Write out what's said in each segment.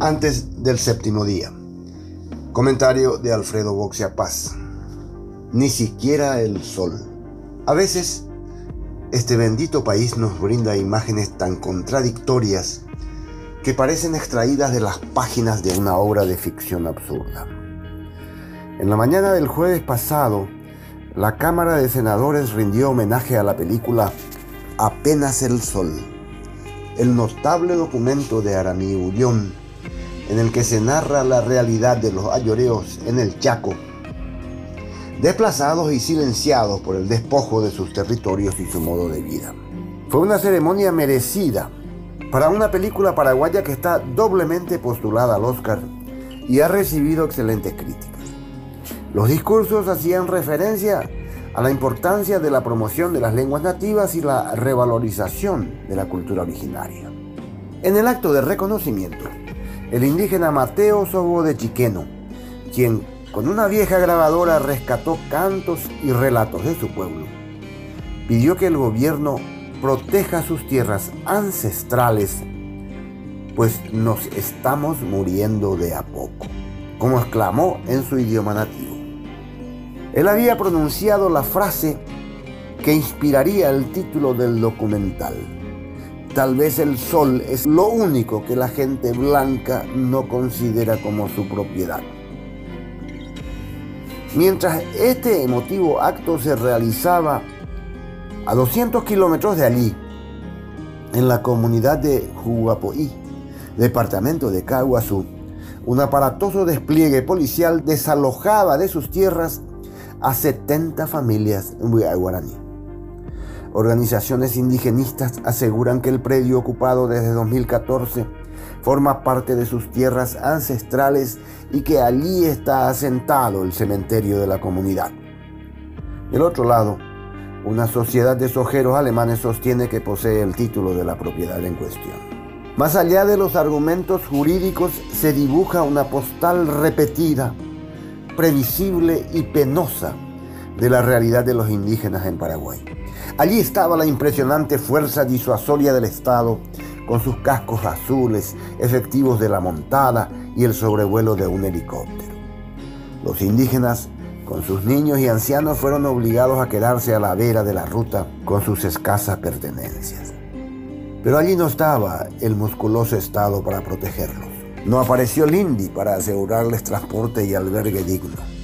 antes del séptimo día. Comentario de Alfredo Boxia Paz. Ni siquiera el sol. A veces, este bendito país nos brinda imágenes tan contradictorias que parecen extraídas de las páginas de una obra de ficción absurda. En la mañana del jueves pasado, la Cámara de Senadores rindió homenaje a la película Apenas el Sol, el notable documento de Aramí Ullón, en el que se narra la realidad de los ayoreos en el Chaco, desplazados y silenciados por el despojo de sus territorios y su modo de vida. Fue una ceremonia merecida para una película paraguaya que está doblemente postulada al Oscar y ha recibido excelentes críticas. Los discursos hacían referencia a la importancia de la promoción de las lenguas nativas y la revalorización de la cultura originaria. En el acto de reconocimiento, el indígena Mateo Sobo de Chiqueno, quien con una vieja grabadora rescató cantos y relatos de su pueblo, pidió que el gobierno proteja sus tierras ancestrales, pues nos estamos muriendo de a poco, como exclamó en su idioma nativo. Él había pronunciado la frase que inspiraría el título del documental. Tal vez el sol es lo único que la gente blanca no considera como su propiedad. Mientras este emotivo acto se realizaba a 200 kilómetros de allí, en la comunidad de Juguapoí, departamento de Caguazú, un aparatoso despliegue policial desalojaba de sus tierras a 70 familias guaraní. Organizaciones indigenistas aseguran que el predio ocupado desde 2014 forma parte de sus tierras ancestrales y que allí está asentado el cementerio de la comunidad. Del otro lado, una sociedad de sojeros alemanes sostiene que posee el título de la propiedad en cuestión. Más allá de los argumentos jurídicos se dibuja una postal repetida previsible y penosa de la realidad de los indígenas en Paraguay. Allí estaba la impresionante fuerza disuasoria del Estado, con sus cascos azules, efectivos de la montada y el sobrevuelo de un helicóptero. Los indígenas, con sus niños y ancianos, fueron obligados a quedarse a la vera de la ruta con sus escasas pertenencias. Pero allí no estaba el musculoso Estado para protegerlos. No apareció Lindy para asegurarles transporte y albergue digno.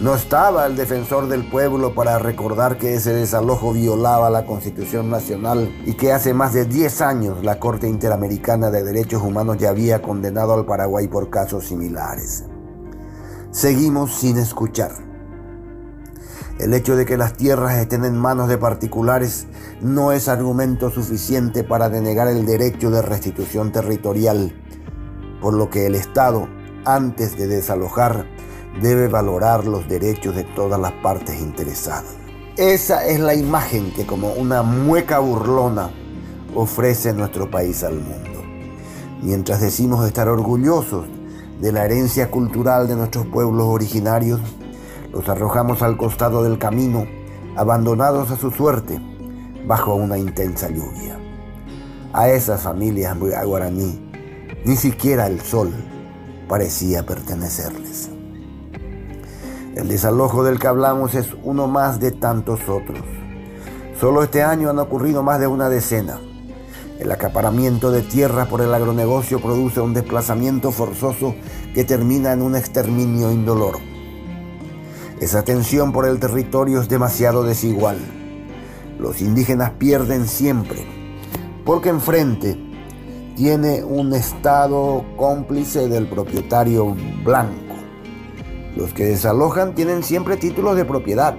No estaba el defensor del pueblo para recordar que ese desalojo violaba la Constitución Nacional y que hace más de 10 años la Corte Interamericana de Derechos Humanos ya había condenado al Paraguay por casos similares. Seguimos sin escuchar. El hecho de que las tierras estén en manos de particulares no es argumento suficiente para denegar el derecho de restitución territorial por lo que el Estado, antes de desalojar, debe valorar los derechos de todas las partes interesadas. Esa es la imagen que como una mueca burlona ofrece nuestro país al mundo. Mientras decimos estar orgullosos de la herencia cultural de nuestros pueblos originarios, los arrojamos al costado del camino, abandonados a su suerte, bajo una intensa lluvia. A esas familias guaraní ni siquiera el sol parecía pertenecerles. El desalojo del que hablamos es uno más de tantos otros. Solo este año han ocurrido más de una decena. El acaparamiento de tierra por el agronegocio produce un desplazamiento forzoso que termina en un exterminio indoloro. Esa tensión por el territorio es demasiado desigual. Los indígenas pierden siempre, porque enfrente tiene un estado cómplice del propietario blanco. Los que desalojan tienen siempre títulos de propiedad,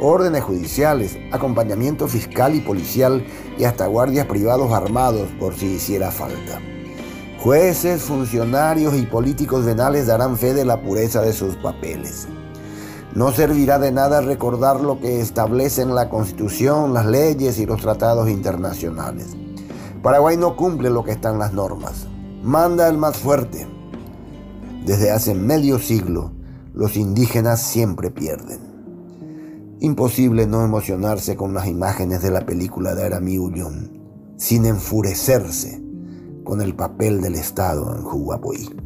órdenes judiciales, acompañamiento fiscal y policial y hasta guardias privados armados por si hiciera falta. Jueces, funcionarios y políticos venales darán fe de la pureza de sus papeles. No servirá de nada recordar lo que establecen la Constitución, las leyes y los tratados internacionales. Paraguay no cumple lo que están las normas. Manda el más fuerte. Desde hace medio siglo, los indígenas siempre pierden. Imposible no emocionarse con las imágenes de la película de Aramí Ullón, sin enfurecerse con el papel del Estado en Juguapoí.